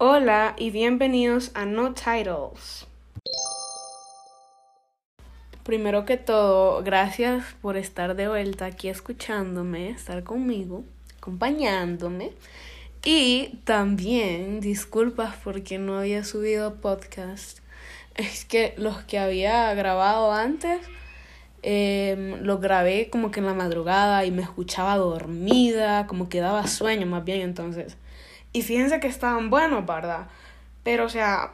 Hola y bienvenidos a No Titles. Primero que todo, gracias por estar de vuelta aquí escuchándome, estar conmigo, acompañándome. Y también disculpas porque no había subido podcast. Es que los que había grabado antes eh, los grabé como que en la madrugada y me escuchaba dormida, como que daba sueño más bien entonces. Y fíjense que estaban buenos, ¿verdad? Pero o sea,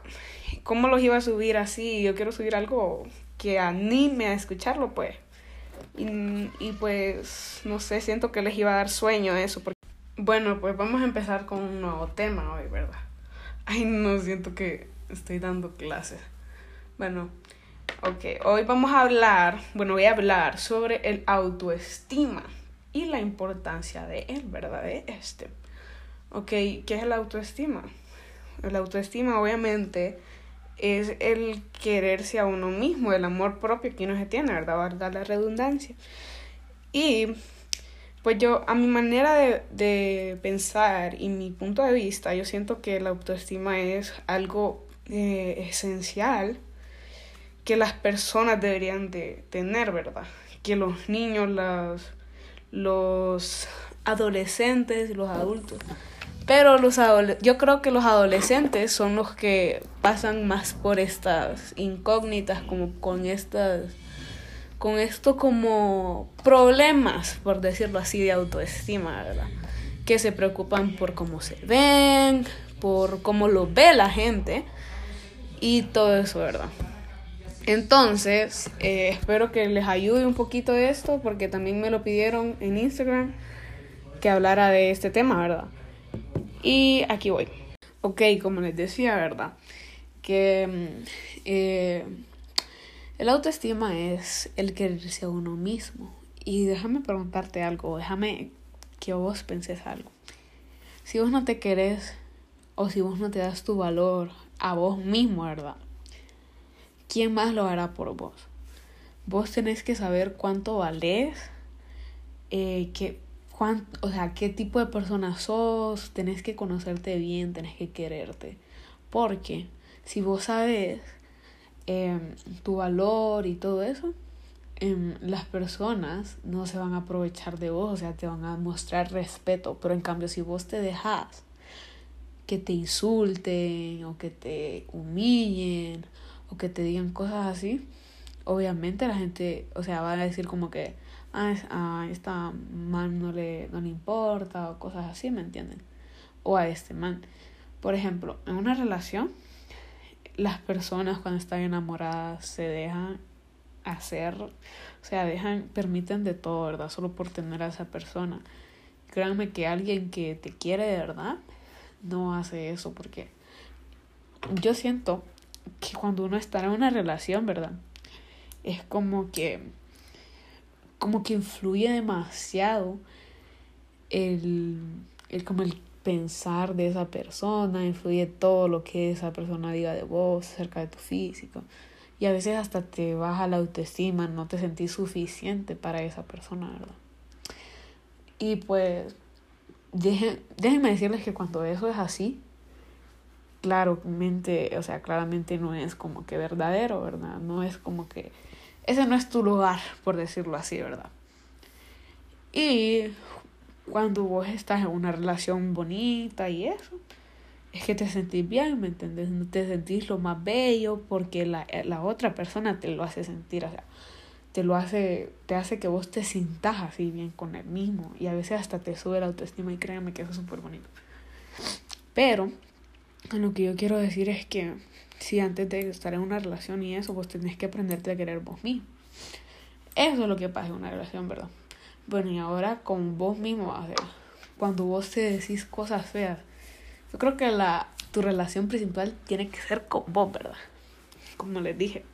¿cómo los iba a subir así? Yo quiero subir algo que anime a escucharlo, pues. Y, y pues, no sé, siento que les iba a dar sueño eso. Bueno, pues vamos a empezar con un nuevo tema hoy, ¿verdad? Ay, no, siento que estoy dando clases. Bueno, ok, hoy vamos a hablar, bueno, voy a hablar sobre el autoestima y la importancia de él, ¿verdad? De este. Ok, ¿qué es el autoestima? El autoestima obviamente es el quererse a uno mismo, el amor propio que uno se tiene, ¿verdad? Valga la redundancia. Y pues yo, a mi manera de, de, pensar y mi punto de vista, yo siento que la autoestima es algo eh, esencial que las personas deberían de tener, ¿verdad? Que los niños, las, los adolescentes los adultos. Pero los yo creo que los adolescentes son los que pasan más por estas incógnitas, como con estas, con esto como problemas, por decirlo así, de autoestima, ¿verdad? Que se preocupan por cómo se ven, por cómo lo ve la gente y todo eso, ¿verdad? Entonces, eh, espero que les ayude un poquito esto, porque también me lo pidieron en Instagram que hablara de este tema, ¿verdad? Y aquí voy. Ok, como les decía, ¿verdad? Que mm, eh, el autoestima es el quererse a uno mismo. Y déjame preguntarte algo, déjame que vos penses algo. Si vos no te querés o si vos no te das tu valor a vos mismo, ¿verdad? ¿quién más lo hará por vos? Vos tenés que saber cuánto valés, eh, o sea, qué tipo de persona sos, tenés que conocerte bien, tenés que quererte. Porque si vos sabes em, tu valor y todo eso, em, las personas no se van a aprovechar de vos, o sea, te van a mostrar respeto. Pero en cambio, si vos te dejas que te insulten o que te humillen o que te digan cosas así, obviamente la gente, o sea, va a decir como que, a esta man no le, no le importa o cosas así, ¿me entienden? O a este man. Por ejemplo, en una relación, las personas cuando están enamoradas se dejan hacer, o sea, dejan, permiten de todo, ¿verdad? Solo por tener a esa persona. Créanme que alguien que te quiere de verdad no hace eso porque yo siento que cuando uno está en una relación, ¿verdad? Es como que como que influye demasiado el, el como el pensar de esa persona, influye todo lo que esa persona diga de vos, acerca de tu físico. Y a veces hasta te baja la autoestima, no te sentís suficiente para esa persona, ¿verdad? Y pues, déjenme decirles que cuando eso es así, claramente, o sea, claramente no es como que verdadero, ¿verdad? No es como que ese no es tu lugar, por decirlo así, ¿verdad? Y cuando vos estás en una relación bonita y eso, es que te sentís bien, ¿me entiendes? No te sentís lo más bello porque la, la otra persona te lo hace sentir, o sea, te lo hace, te hace que vos te sintas así bien con él mismo y a veces hasta te sube la autoestima y créanme que eso es súper bonito. Pero lo que yo quiero decir es que si antes de estar en una relación y eso, pues tenés que aprenderte a querer vos mismo. Eso es lo que pasa en una relación, ¿verdad? Bueno, y ahora con vos mismo, cuando vos te decís cosas feas, yo creo que la, tu relación principal tiene que ser con vos, ¿verdad? Como les dije,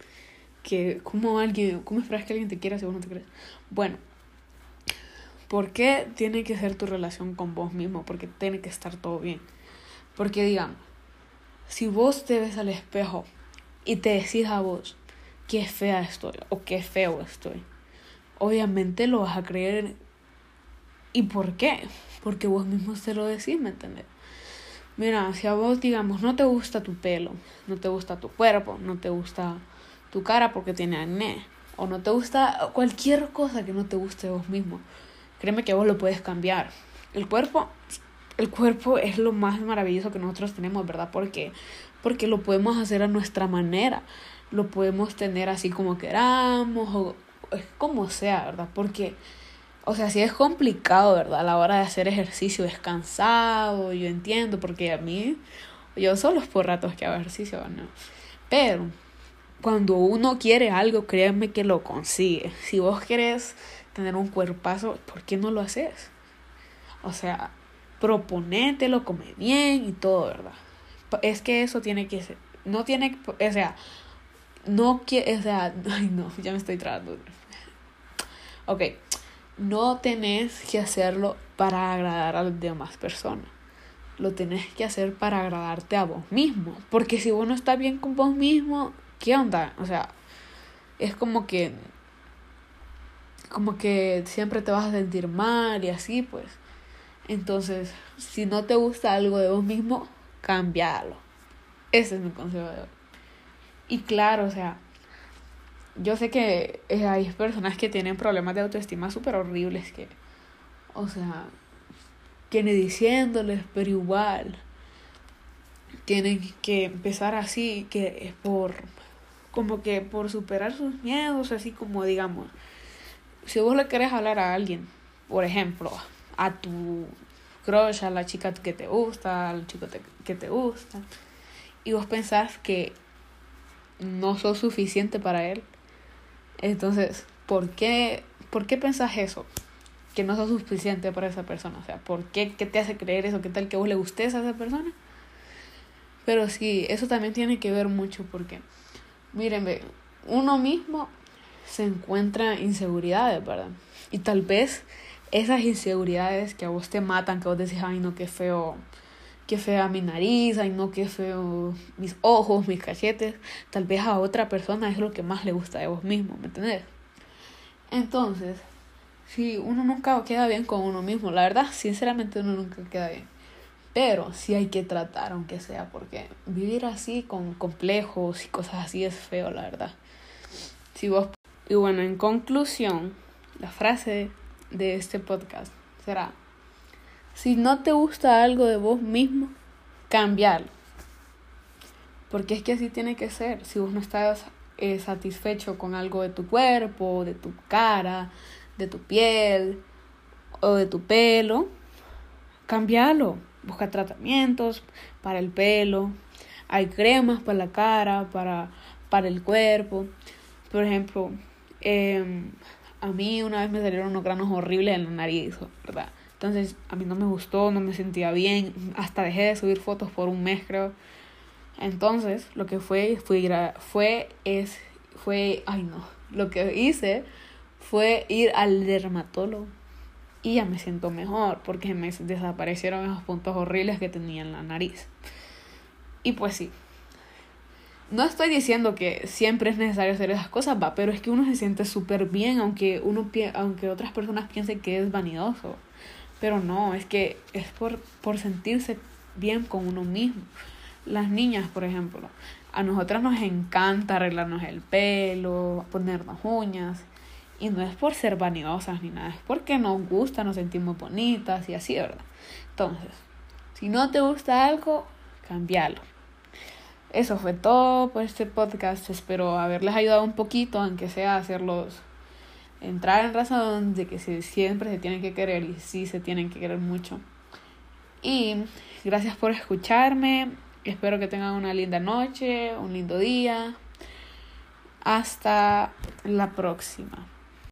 que como alguien, ¿cómo esperas que alguien te quiera si vos no te crees? Bueno, ¿por qué tiene que ser tu relación con vos mismo? Porque tiene que estar todo bien. Porque digamos, si vos te ves al espejo y te decís a vos qué fea estoy o qué feo estoy, obviamente lo vas a creer. ¿Y por qué? Porque vos mismo te lo decís, ¿me entendés? Mira, si a vos, digamos, no te gusta tu pelo, no te gusta tu cuerpo, no te gusta tu cara porque tiene acné, o no te gusta cualquier cosa que no te guste vos mismo, créeme que vos lo puedes cambiar. El cuerpo, el cuerpo es lo más maravilloso que nosotros tenemos, ¿verdad? Porque, porque lo podemos hacer a nuestra manera, lo podemos tener así como queramos, o como sea, ¿verdad? Porque o sea, sí es complicado, ¿verdad? A la hora de hacer ejercicio descansado, yo entiendo, porque a mí, yo solo es por ratos que hago ejercicio, ¿no? Pero cuando uno quiere algo, créanme que lo consigue. Si vos querés tener un cuerpazo, ¿por qué no lo haces? O sea, proponételo, come bien y todo, ¿verdad? Es que eso tiene que ser, no tiene, o sea, no quiere, o sea, ay no, ya me estoy tratando. Ok, no tenés que hacerlo para agradar a las demás personas. Lo tenés que hacer para agradarte a vos mismo. Porque si vos no estás bien con vos mismo, ¿qué onda? O sea, es como que. Como que siempre te vas a sentir mal y así, pues. Entonces, si no te gusta algo de vos mismo, cambialo. Ese es mi consejo de hoy. Y claro, o sea, yo sé que eh, hay personas que tienen problemas de autoestima súper horribles que, o sea, tiene diciéndoles, pero igual tienen que empezar así, que es por, como que por superar sus miedos, así como digamos, si vos le querés hablar a alguien, por ejemplo, a tu crush, a la chica que te gusta, al chico que te gusta, y vos pensás que no sos suficiente para él, entonces, ¿por qué, ¿por qué pensás eso? Que no sos suficiente para esa persona. O sea, ¿por qué? ¿Qué te hace creer eso? ¿Qué tal que vos le gustes a esa persona? Pero sí, eso también tiene que ver mucho porque, miren, uno mismo se encuentra inseguridades, ¿verdad? Y tal vez esas inseguridades que a vos te matan, que vos decís, ay, no, qué feo qué fea mi nariz, ay no, qué feo mis ojos, mis cachetes. Tal vez a otra persona es lo que más le gusta de vos mismo, ¿me entendés? Entonces, si uno nunca queda bien con uno mismo, la verdad, sinceramente uno nunca queda bien. Pero sí hay que tratar, aunque sea, porque vivir así con complejos y cosas así es feo, la verdad. Si vos... Y bueno, en conclusión, la frase de este podcast será, si no te gusta algo de vos mismo, cambiarlo. Porque es que así tiene que ser. Si vos no estás eh, satisfecho con algo de tu cuerpo, de tu cara, de tu piel o de tu pelo, cambialo. Busca tratamientos para el pelo. Hay cremas para la cara, para, para el cuerpo. Por ejemplo, em, a mí una vez me salieron unos granos horribles en la nariz, ¿verdad? Entonces a mí no me gustó, no me sentía bien, hasta dejé de subir fotos por un mes creo. Entonces lo que fue, fue, fue, es, fue, ay no, lo que hice fue ir al dermatólogo y ya me siento mejor porque me desaparecieron esos puntos horribles que tenía en la nariz. Y pues sí. No estoy diciendo que siempre es necesario hacer esas cosas, va, pero es que uno se siente súper bien aunque uno aunque otras personas piensen que es vanidoso. Pero no, es que es por, por sentirse bien con uno mismo. Las niñas, por ejemplo, a nosotras nos encanta arreglarnos el pelo, ponernos uñas. Y no es por ser vanidosas ni nada, es porque nos gusta, nos sentimos bonitas y así, ¿verdad? Entonces, si no te gusta algo, cambialo. Eso fue todo por este podcast. Espero haberles ayudado un poquito, aunque sea hacerlos entrar en razón de que siempre se tienen que querer y sí se tienen que querer mucho. Y gracias por escucharme. Espero que tengan una linda noche, un lindo día. Hasta la próxima.